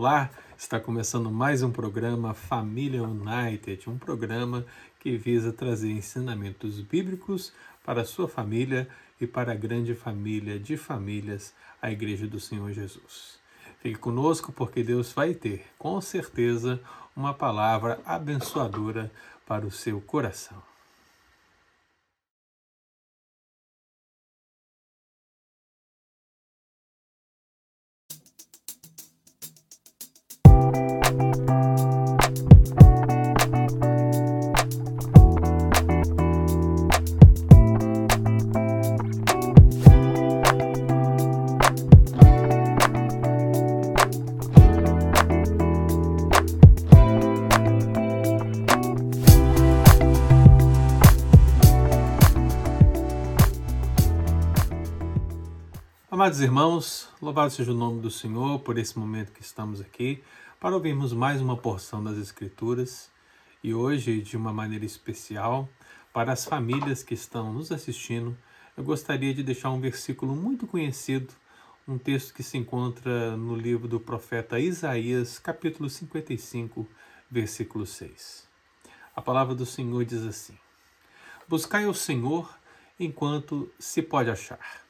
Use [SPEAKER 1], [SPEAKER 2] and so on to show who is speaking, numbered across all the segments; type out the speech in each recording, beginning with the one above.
[SPEAKER 1] Olá, está começando mais um programa Família United, um programa que visa trazer ensinamentos bíblicos para a sua família e para a grande família de famílias, a Igreja do Senhor Jesus. Fique conosco porque Deus vai ter, com certeza, uma palavra abençoadora para o seu coração. Amados irmãos, louvado seja o nome do Senhor por esse momento que estamos aqui para ouvirmos mais uma porção das Escrituras e hoje, de uma maneira especial, para as famílias que estão nos assistindo, eu gostaria de deixar um versículo muito conhecido, um texto que se encontra no livro do profeta Isaías, capítulo 55, versículo 6. A palavra do Senhor diz assim: Buscai o Senhor enquanto se pode achar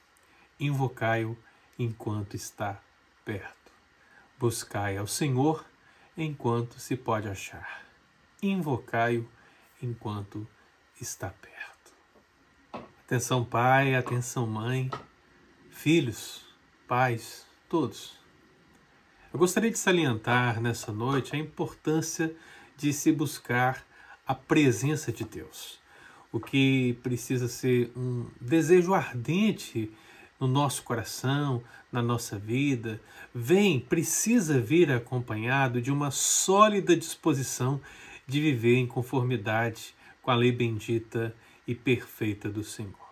[SPEAKER 1] invocai-o enquanto está perto. Buscai ao Senhor enquanto se pode achar. Invocai-o enquanto está perto. Atenção, pai, atenção, mãe, filhos, pais, todos. Eu gostaria de salientar nessa noite a importância de se buscar a presença de Deus. O que precisa ser um desejo ardente no nosso coração, na nossa vida, vem, precisa vir acompanhado de uma sólida disposição de viver em conformidade com a lei bendita e perfeita do Senhor.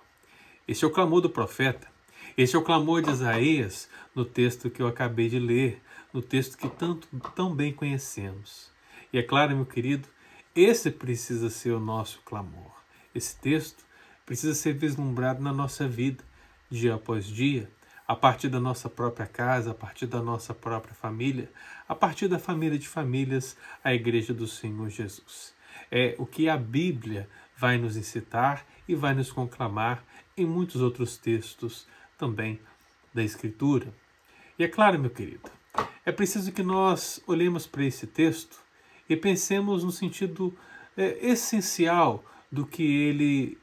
[SPEAKER 1] Este é o clamor do profeta, este é o clamor de Isaías no texto que eu acabei de ler, no texto que tanto tão bem conhecemos. E é claro, meu querido, esse precisa ser o nosso clamor. Esse texto precisa ser vislumbrado na nossa vida dia após dia, a partir da nossa própria casa, a partir da nossa própria família, a partir da família de famílias, a Igreja do Senhor Jesus. É o que a Bíblia vai nos incitar e vai nos conclamar em muitos outros textos também da Escritura. E é claro, meu querido, é preciso que nós olhemos para esse texto e pensemos no sentido é, essencial do que ele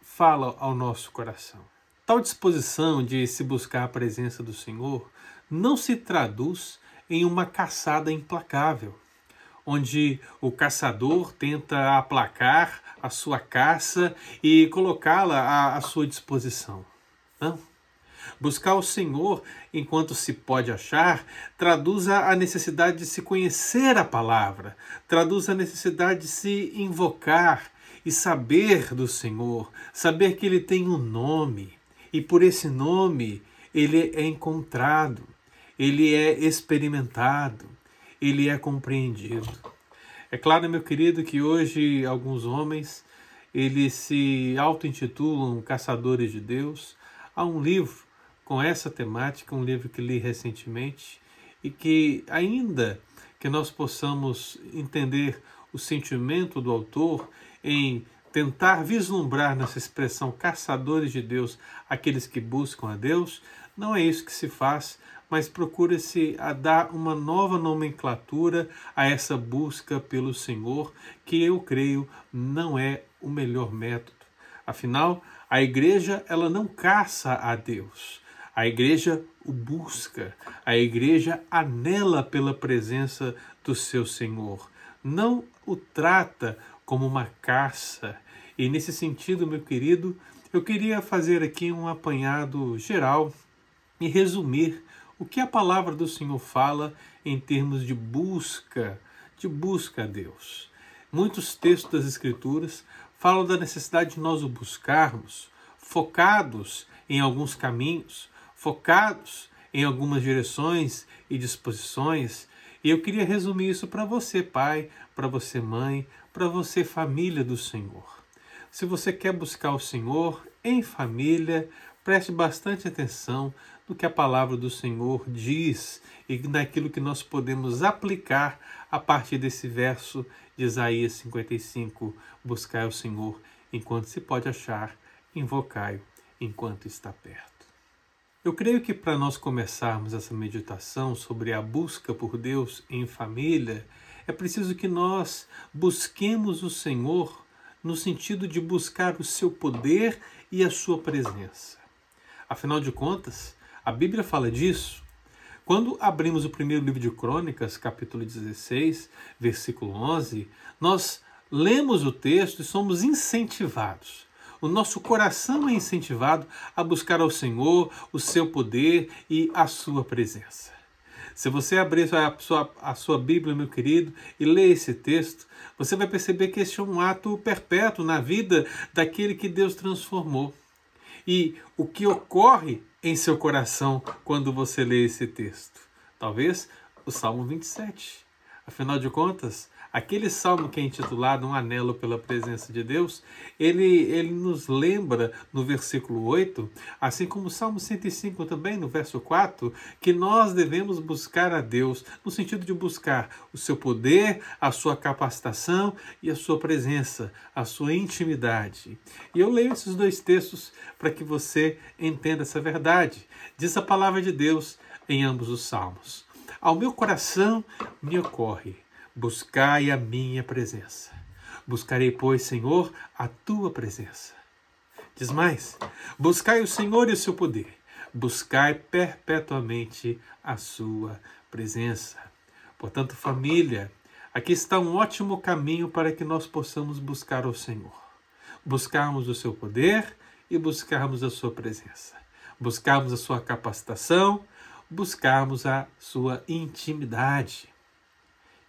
[SPEAKER 1] fala ao nosso coração. Tal disposição de se buscar a presença do Senhor não se traduz em uma caçada implacável, onde o caçador tenta aplacar a sua caça e colocá-la à, à sua disposição. Não. Buscar o Senhor enquanto se pode achar traduz a necessidade de se conhecer a palavra, traduz a necessidade de se invocar e saber do Senhor, saber que Ele tem um nome e por esse nome ele é encontrado, ele é experimentado, ele é compreendido. É claro, meu querido, que hoje alguns homens eles se auto-intitulam caçadores de Deus. Há um livro com essa temática, um livro que li recentemente e que ainda que nós possamos entender o sentimento do autor em tentar vislumbrar nessa expressão caçadores de Deus aqueles que buscam a Deus, não é isso que se faz, mas procura-se a dar uma nova nomenclatura a essa busca pelo Senhor, que eu creio não é o melhor método. Afinal, a igreja ela não caça a Deus. A igreja o busca, a igreja anela pela presença do seu Senhor. Não o trata como uma caça, e nesse sentido, meu querido, eu queria fazer aqui um apanhado geral e resumir o que a palavra do Senhor fala em termos de busca, de busca a Deus. Muitos textos das Escrituras falam da necessidade de nós o buscarmos, focados em alguns caminhos, focados em algumas direções e disposições. E eu queria resumir isso para você, pai, para você, mãe, para você, família do Senhor. Se você quer buscar o Senhor em família, preste bastante atenção no que a palavra do Senhor diz e naquilo que nós podemos aplicar a partir desse verso de Isaías 55: Buscai o Senhor enquanto se pode achar, invocai-o enquanto está perto. Eu creio que para nós começarmos essa meditação sobre a busca por Deus em família, é preciso que nós busquemos o Senhor no sentido de buscar o seu poder e a sua presença. Afinal de contas, a Bíblia fala disso. Quando abrimos o primeiro livro de Crônicas, capítulo 16, versículo 11, nós lemos o texto e somos incentivados o nosso coração é incentivado a buscar ao Senhor, o seu poder e a sua presença. Se você abrir a sua, a sua Bíblia, meu querido, e ler esse texto, você vai perceber que esse é um ato perpétuo na vida daquele que Deus transformou. E o que ocorre em seu coração quando você lê esse texto? Talvez o Salmo 27. Afinal de contas, Aquele salmo que é intitulado Um Anelo pela Presença de Deus, ele, ele nos lembra no versículo 8, assim como o Salmo 105 também, no verso 4, que nós devemos buscar a Deus, no sentido de buscar o seu poder, a sua capacitação e a sua presença, a sua intimidade. E eu leio esses dois textos para que você entenda essa verdade. Diz a palavra de Deus em ambos os salmos. Ao meu coração me ocorre Buscai a minha presença. Buscarei, pois, Senhor, a tua presença. Diz mais: buscai o Senhor e o seu poder. Buscai perpetuamente a sua presença. Portanto, família, aqui está um ótimo caminho para que nós possamos buscar o Senhor. Buscarmos o seu poder e buscarmos a sua presença. Buscarmos a sua capacitação, buscarmos a sua intimidade.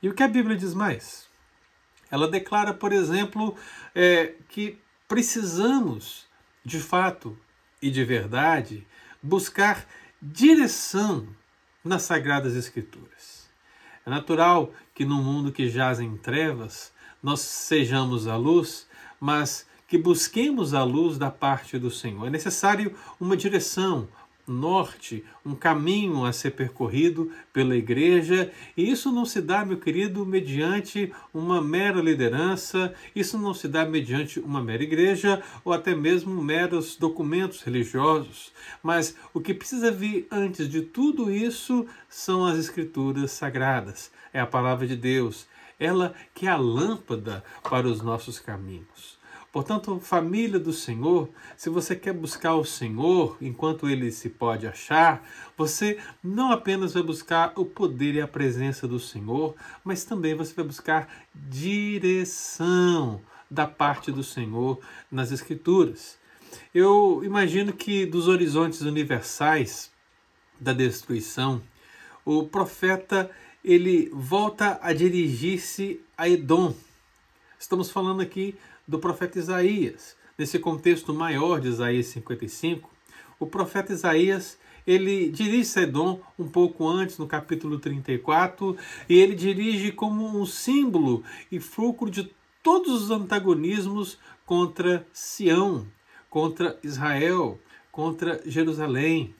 [SPEAKER 1] E o que a Bíblia diz mais? Ela declara, por exemplo, é, que precisamos, de fato e de verdade, buscar direção nas Sagradas Escrituras. É natural que no mundo que jaz em trevas nós sejamos a luz, mas que busquemos a luz da parte do Senhor. É necessário uma direção, norte, um caminho a ser percorrido pela igreja, e isso não se dá, meu querido, mediante uma mera liderança, isso não se dá mediante uma mera igreja ou até mesmo meros documentos religiosos, mas o que precisa vir antes de tudo isso são as escrituras sagradas, é a palavra de Deus, ela que é a lâmpada para os nossos caminhos. Portanto, família do Senhor, se você quer buscar o Senhor enquanto ele se pode achar, você não apenas vai buscar o poder e a presença do Senhor, mas também você vai buscar direção da parte do Senhor nas Escrituras. Eu imagino que dos horizontes universais da destruição, o profeta ele volta a dirigir-se a Edom. Estamos falando aqui do profeta Isaías. Nesse contexto maior de Isaías 55, o profeta Isaías ele dirige Edom um pouco antes, no capítulo 34, e ele dirige como um símbolo e fulcro de todos os antagonismos contra Sião, contra Israel, contra Jerusalém.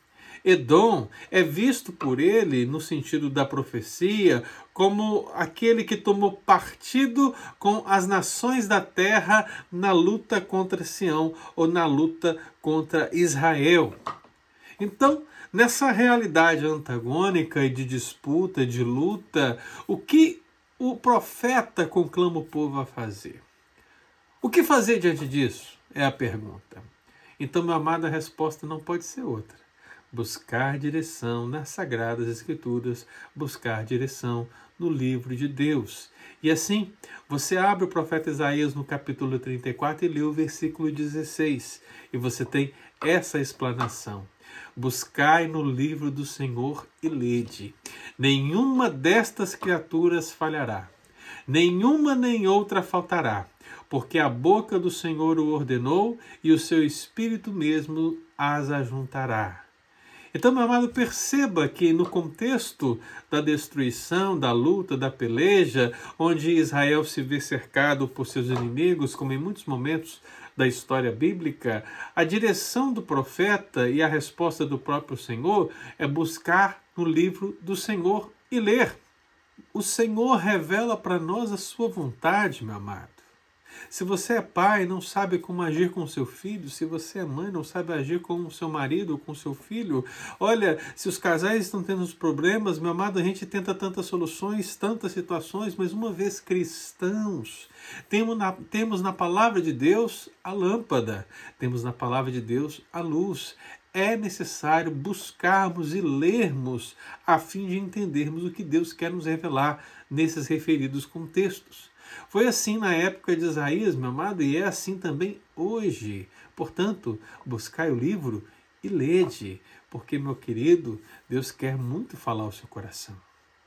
[SPEAKER 1] Edom é visto por ele, no sentido da profecia, como aquele que tomou partido com as nações da terra na luta contra Sião ou na luta contra Israel. Então, nessa realidade antagônica e de disputa, de luta, o que o profeta conclama o povo a fazer? O que fazer diante disso? É a pergunta. Então, meu amado, a resposta não pode ser outra buscar direção nas Sagradas Escrituras, buscar direção no livro de Deus. E assim, você abre o profeta Isaías no capítulo 34 e lê o versículo 16, e você tem essa explanação. Buscai no livro do Senhor e lede. Nenhuma destas criaturas falhará, nenhuma nem outra faltará, porque a boca do Senhor o ordenou e o seu espírito mesmo as ajuntará. Então, meu amado, perceba que no contexto da destruição, da luta, da peleja, onde Israel se vê cercado por seus inimigos, como em muitos momentos da história bíblica, a direção do profeta e a resposta do próprio Senhor é buscar no livro do Senhor e ler. O Senhor revela para nós a sua vontade, meu amado. Se você é pai não sabe como agir com seu filho, se você é mãe não sabe agir com seu marido com seu filho, olha, se os casais estão tendo problemas, meu amado, a gente tenta tantas soluções, tantas situações, mas uma vez cristãos, temos na, temos na palavra de Deus a lâmpada, temos na palavra de Deus a luz. É necessário buscarmos e lermos a fim de entendermos o que Deus quer nos revelar nesses referidos contextos. Foi assim na época de Isaías, meu amado, e é assim também hoje. Portanto, buscai o livro e lede, porque, meu querido, Deus quer muito falar ao seu coração.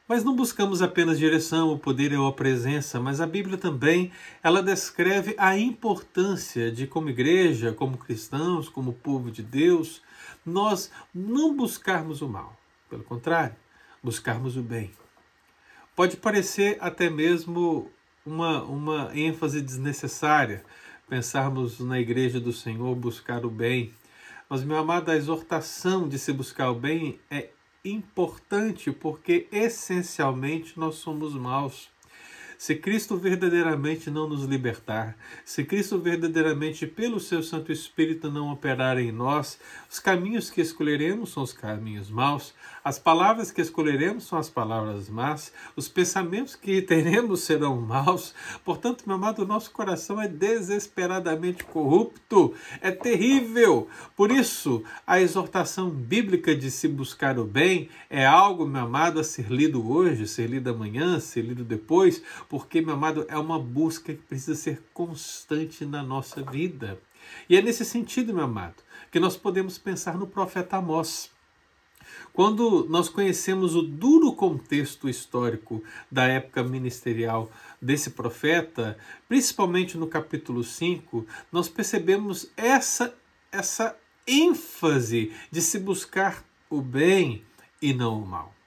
[SPEAKER 1] Mas não buscamos apenas direção, o poder ou a presença, mas a Bíblia também, ela descreve a importância de como igreja, como cristãos, como povo de Deus, nós não buscarmos o mal. Pelo contrário, buscarmos o bem. Pode parecer até mesmo uma, uma ênfase desnecessária pensarmos na igreja do Senhor buscar o bem. Mas, meu amado, a exortação de se buscar o bem é importante porque essencialmente nós somos maus. Se Cristo verdadeiramente não nos libertar, se Cristo verdadeiramente, pelo seu Santo Espírito, não operar em nós, os caminhos que escolheremos são os caminhos maus, as palavras que escolheremos são as palavras más, os pensamentos que teremos serão maus. Portanto, meu amado, o nosso coração é desesperadamente corrupto, é terrível. Por isso, a exortação bíblica de se buscar o bem é algo, meu amado, a ser lido hoje, ser lido amanhã, ser lido depois, porque, meu amado, é uma busca que precisa ser constante na nossa vida. E é nesse sentido, meu amado, que nós podemos pensar no profeta Amós. Quando nós conhecemos o duro contexto histórico da época ministerial desse profeta, principalmente no capítulo 5, nós percebemos essa, essa ênfase de se buscar o bem e não o mal.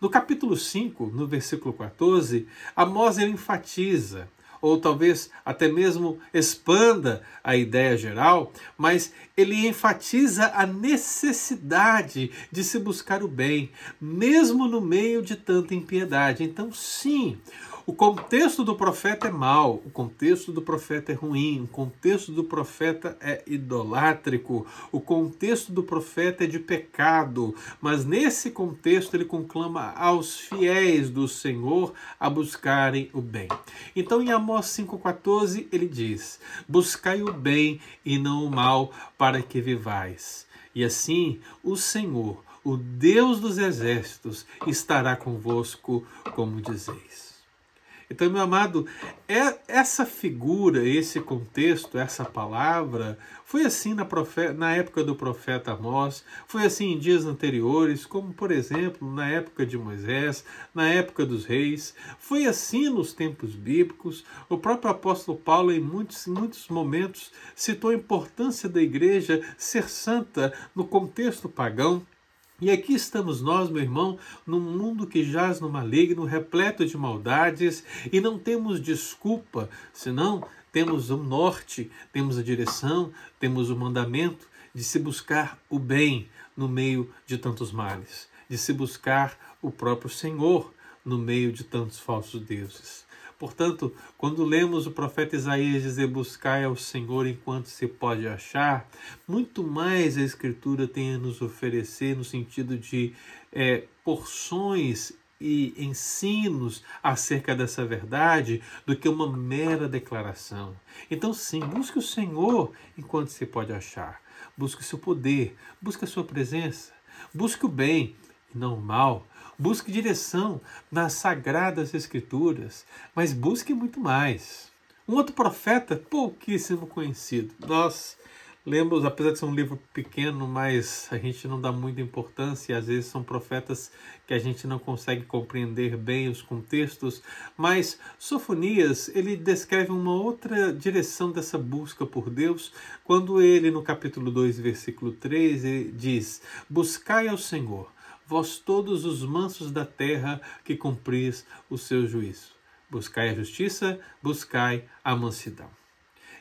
[SPEAKER 1] No capítulo 5, no versículo 14, Amós enfatiza ou talvez até mesmo expanda a ideia geral, mas ele enfatiza a necessidade de se buscar o bem, mesmo no meio de tanta impiedade. Então, sim, o contexto do profeta é mau, o contexto do profeta é ruim, o contexto do profeta é idolátrico, o contexto do profeta é de pecado, mas nesse contexto ele conclama aos fiéis do Senhor a buscarem o bem. Então em Amós 5,14 ele diz: Buscai o bem e não o mal, para que vivais. E assim o Senhor, o Deus dos exércitos, estará convosco, como dizeis. Então, meu amado, é, essa figura, esse contexto, essa palavra, foi assim na, profeta, na época do profeta Amós, foi assim em dias anteriores, como por exemplo na época de Moisés, na época dos reis, foi assim nos tempos bíblicos. O próprio apóstolo Paulo, em muitos, muitos momentos, citou a importância da igreja ser santa no contexto pagão. E aqui estamos nós, meu irmão, num mundo que jaz no maligno, repleto de maldades, e não temos desculpa, senão temos o um norte, temos a direção, temos o mandamento de se buscar o bem no meio de tantos males, de se buscar o próprio Senhor no meio de tantos falsos deuses. Portanto, quando lemos o profeta Isaías dizer buscai ao Senhor enquanto se pode achar, muito mais a Escritura tem a nos oferecer no sentido de é, porções e ensinos acerca dessa verdade do que uma mera declaração. Então, sim, busque o Senhor enquanto se pode achar. Busque o seu poder, busque a sua presença, busque o bem e não o mal Busque direção nas sagradas escrituras, mas busque muito mais. Um outro profeta pouquíssimo conhecido. Nós lemos, apesar de ser um livro pequeno, mas a gente não dá muita importância e às vezes são profetas que a gente não consegue compreender bem os contextos, mas Sofonias, ele descreve uma outra direção dessa busca por Deus, quando ele no capítulo 2, versículo 3, diz: "Buscai ao Senhor vós todos os mansos da terra que cumpris o seu juízo. Buscai a justiça, buscai a mansidão.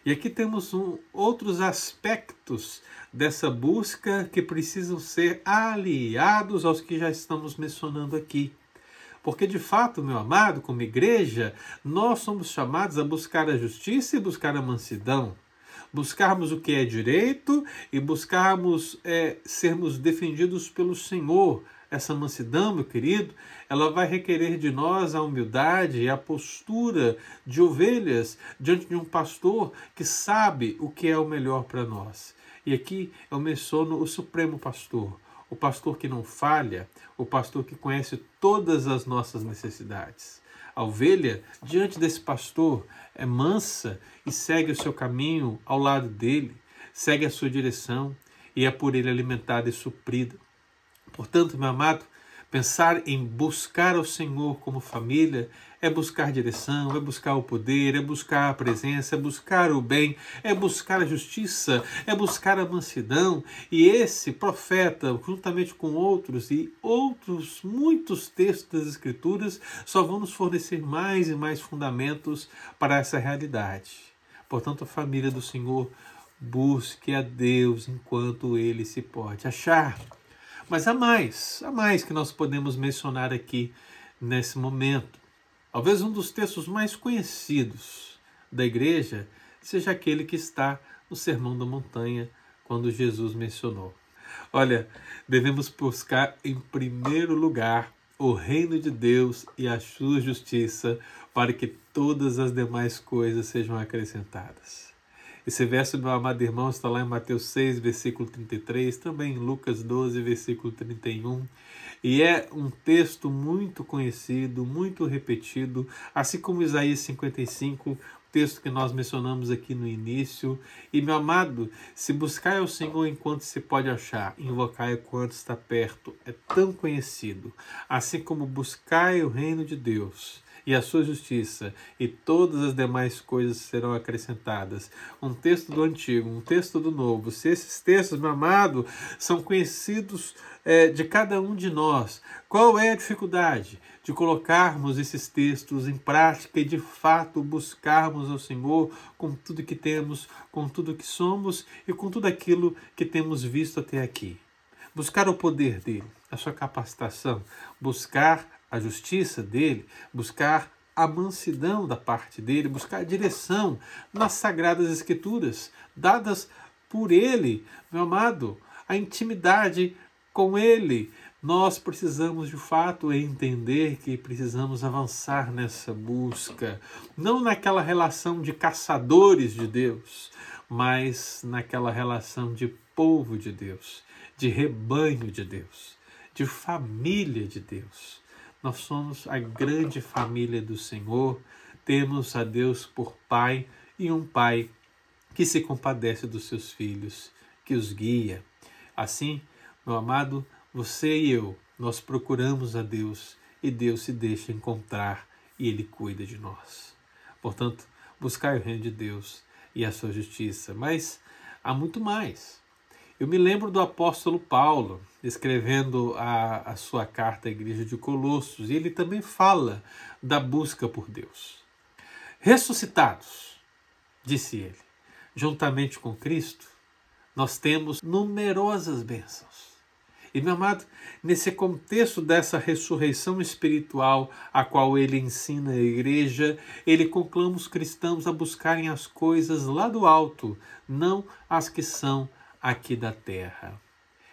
[SPEAKER 1] E aqui temos um, outros aspectos dessa busca que precisam ser aliados aos que já estamos mencionando aqui. Porque, de fato, meu amado, como igreja, nós somos chamados a buscar a justiça e buscar a mansidão. Buscarmos o que é direito e buscarmos é, sermos defendidos pelo Senhor. Essa mansidão, meu querido, ela vai requerer de nós a humildade e a postura de ovelhas diante de um pastor que sabe o que é o melhor para nós. E aqui eu menciono o Supremo Pastor, o pastor que não falha, o pastor que conhece todas as nossas necessidades. A ovelha, diante desse pastor, é mansa e segue o seu caminho ao lado dele, segue a sua direção e é por ele alimentada e suprida. Portanto, meu amado, Pensar em buscar o Senhor como família é buscar direção, é buscar o poder, é buscar a presença, é buscar o bem, é buscar a justiça, é buscar a mansidão. E esse profeta, juntamente com outros e outros muitos textos das Escrituras, só vão nos fornecer mais e mais fundamentos para essa realidade. Portanto, a família do Senhor busque a Deus enquanto ele se pode achar. Mas há mais, há mais que nós podemos mencionar aqui nesse momento. Talvez um dos textos mais conhecidos da igreja seja aquele que está no Sermão da Montanha, quando Jesus mencionou. Olha, devemos buscar em primeiro lugar o reino de Deus e a sua justiça, para que todas as demais coisas sejam acrescentadas. Esse verso, meu amado irmão, está lá em Mateus 6, versículo 33, também em Lucas 12, versículo 31. E é um texto muito conhecido, muito repetido, assim como Isaías 55, texto que nós mencionamos aqui no início. E, meu amado, se buscar o Senhor enquanto se pode achar, invocar enquanto está perto, é tão conhecido. Assim como buscar o reino de Deus e a sua justiça, e todas as demais coisas serão acrescentadas. Um texto do Antigo, um texto do Novo. Se esses textos, meu amado, são conhecidos é, de cada um de nós, qual é a dificuldade de colocarmos esses textos em prática e de fato buscarmos ao Senhor com tudo que temos, com tudo que somos e com tudo aquilo que temos visto até aqui? Buscar o poder dele, a sua capacitação, buscar a justiça dele, buscar a mansidão da parte dele, buscar a direção nas sagradas escrituras dadas por ele, meu amado, a intimidade com ele. Nós precisamos de fato entender que precisamos avançar nessa busca, não naquela relação de caçadores de Deus, mas naquela relação de povo de Deus, de rebanho de Deus, de família de Deus. Nós somos a grande família do Senhor, temos a Deus por Pai e um Pai que se compadece dos seus filhos, que os guia. Assim, meu amado, você e eu, nós procuramos a Deus e Deus se deixa encontrar e Ele cuida de nós. Portanto, buscar o reino de Deus e a sua justiça. Mas há muito mais. Eu me lembro do apóstolo Paulo escrevendo a, a sua carta à igreja de Colossos, e ele também fala da busca por Deus. Ressuscitados, disse ele, juntamente com Cristo, nós temos numerosas bênçãos. E, meu amado, nesse contexto dessa ressurreição espiritual a qual ele ensina a igreja, ele conclama os cristãos a buscarem as coisas lá do alto, não as que são aqui da terra.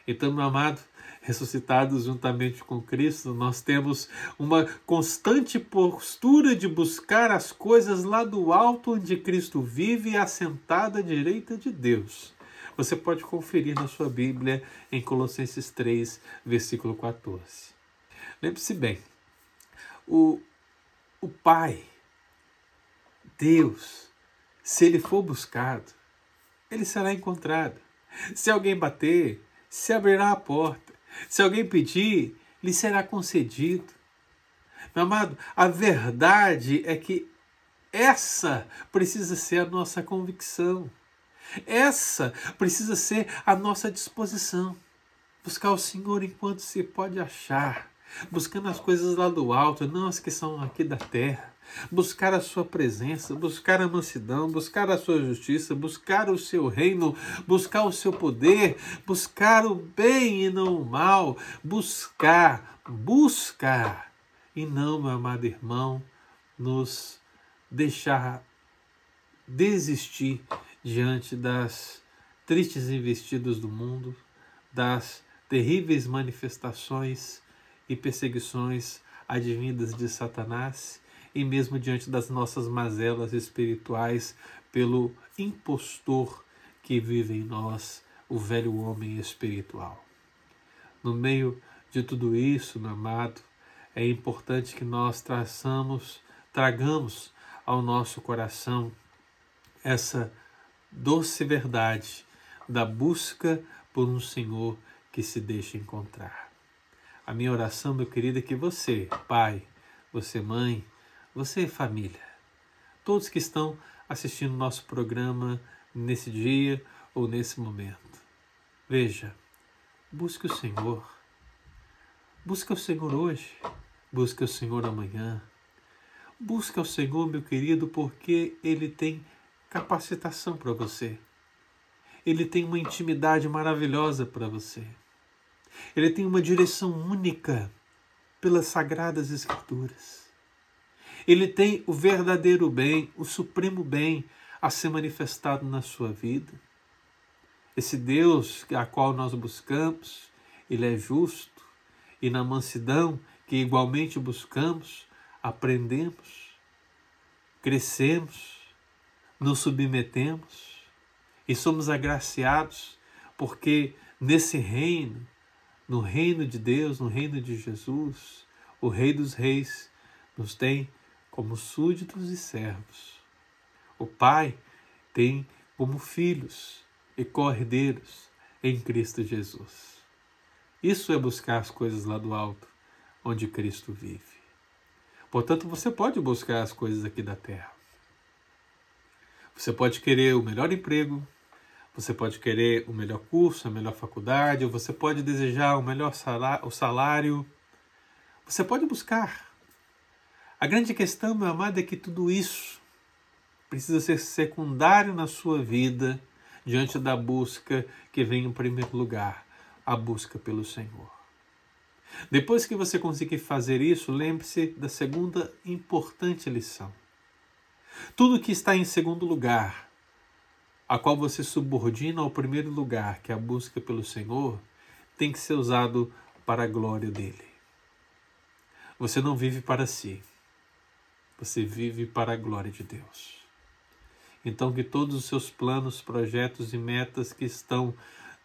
[SPEAKER 1] Então, meu amado, ressuscitados juntamente com Cristo, nós temos uma constante postura de buscar as coisas lá do alto onde Cristo vive, assentado à direita de Deus. Você pode conferir na sua Bíblia em Colossenses 3, versículo 14. Lembre-se bem, o, o Pai, Deus, se ele for buscado, ele será encontrado. Se alguém bater, se abrirá a porta. Se alguém pedir, lhe será concedido. Meu amado, a verdade é que essa precisa ser a nossa convicção. Essa precisa ser a nossa disposição. Buscar o Senhor enquanto se pode achar. buscando as coisas lá do alto, não as que são aqui da terra. Buscar a sua presença, buscar a mansidão, buscar a sua justiça, buscar o seu reino, buscar o seu poder, buscar o bem e não o mal, buscar, buscar, e não, meu amado irmão, nos deixar desistir diante das tristes investidas do mundo, das terríveis manifestações e perseguições advindas de Satanás e mesmo diante das nossas mazelas espirituais pelo impostor que vive em nós, o velho homem espiritual. No meio de tudo isso, meu amado, é importante que nós traçamos, tragamos ao nosso coração essa doce verdade da busca por um Senhor que se deixa encontrar. A minha oração, meu querido, é que você, pai, você, mãe, você, família, todos que estão assistindo nosso programa nesse dia ou nesse momento, veja, busque o Senhor. Busque o Senhor hoje, busque o Senhor amanhã. Busque o Senhor, meu querido, porque Ele tem capacitação para você. Ele tem uma intimidade maravilhosa para você. Ele tem uma direção única pelas sagradas Escrituras. Ele tem o verdadeiro bem, o supremo bem a ser manifestado na sua vida. Esse Deus a qual nós buscamos, ele é justo e na mansidão que igualmente buscamos, aprendemos, crescemos nos submetemos e somos agraciados porque nesse reino, no reino de Deus, no reino de Jesus, o Rei dos Reis nos tem como súditos e servos. O Pai tem como filhos e cordeiros em Cristo Jesus. Isso é buscar as coisas lá do alto, onde Cristo vive. Portanto, você pode buscar as coisas aqui da terra. Você pode querer o melhor emprego, você pode querer o melhor curso, a melhor faculdade, ou você pode desejar o melhor salário, salário. Você pode buscar. A grande questão, meu amado, é que tudo isso precisa ser secundário na sua vida diante da busca que vem em primeiro lugar, a busca pelo Senhor. Depois que você conseguir fazer isso, lembre-se da segunda importante lição. Tudo que está em segundo lugar, a qual você subordina ao primeiro lugar, que é a busca pelo Senhor, tem que ser usado para a glória dele. Você não vive para si, você vive para a glória de Deus. Então, que todos os seus planos, projetos e metas que estão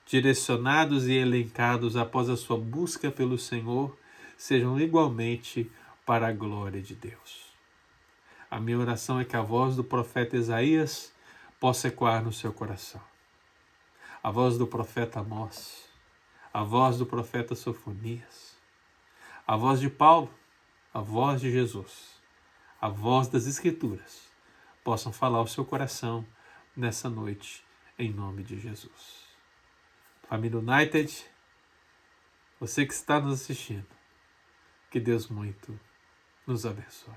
[SPEAKER 1] direcionados e elencados após a sua busca pelo Senhor sejam igualmente para a glória de Deus. A minha oração é que a voz do profeta Isaías possa ecoar no seu coração. A voz do profeta Amós, a voz do profeta Sofonias, a voz de Paulo, a voz de Jesus, a voz das Escrituras possam falar ao seu coração nessa noite, em nome de Jesus. Família United, você que está nos assistindo, que Deus muito nos abençoe.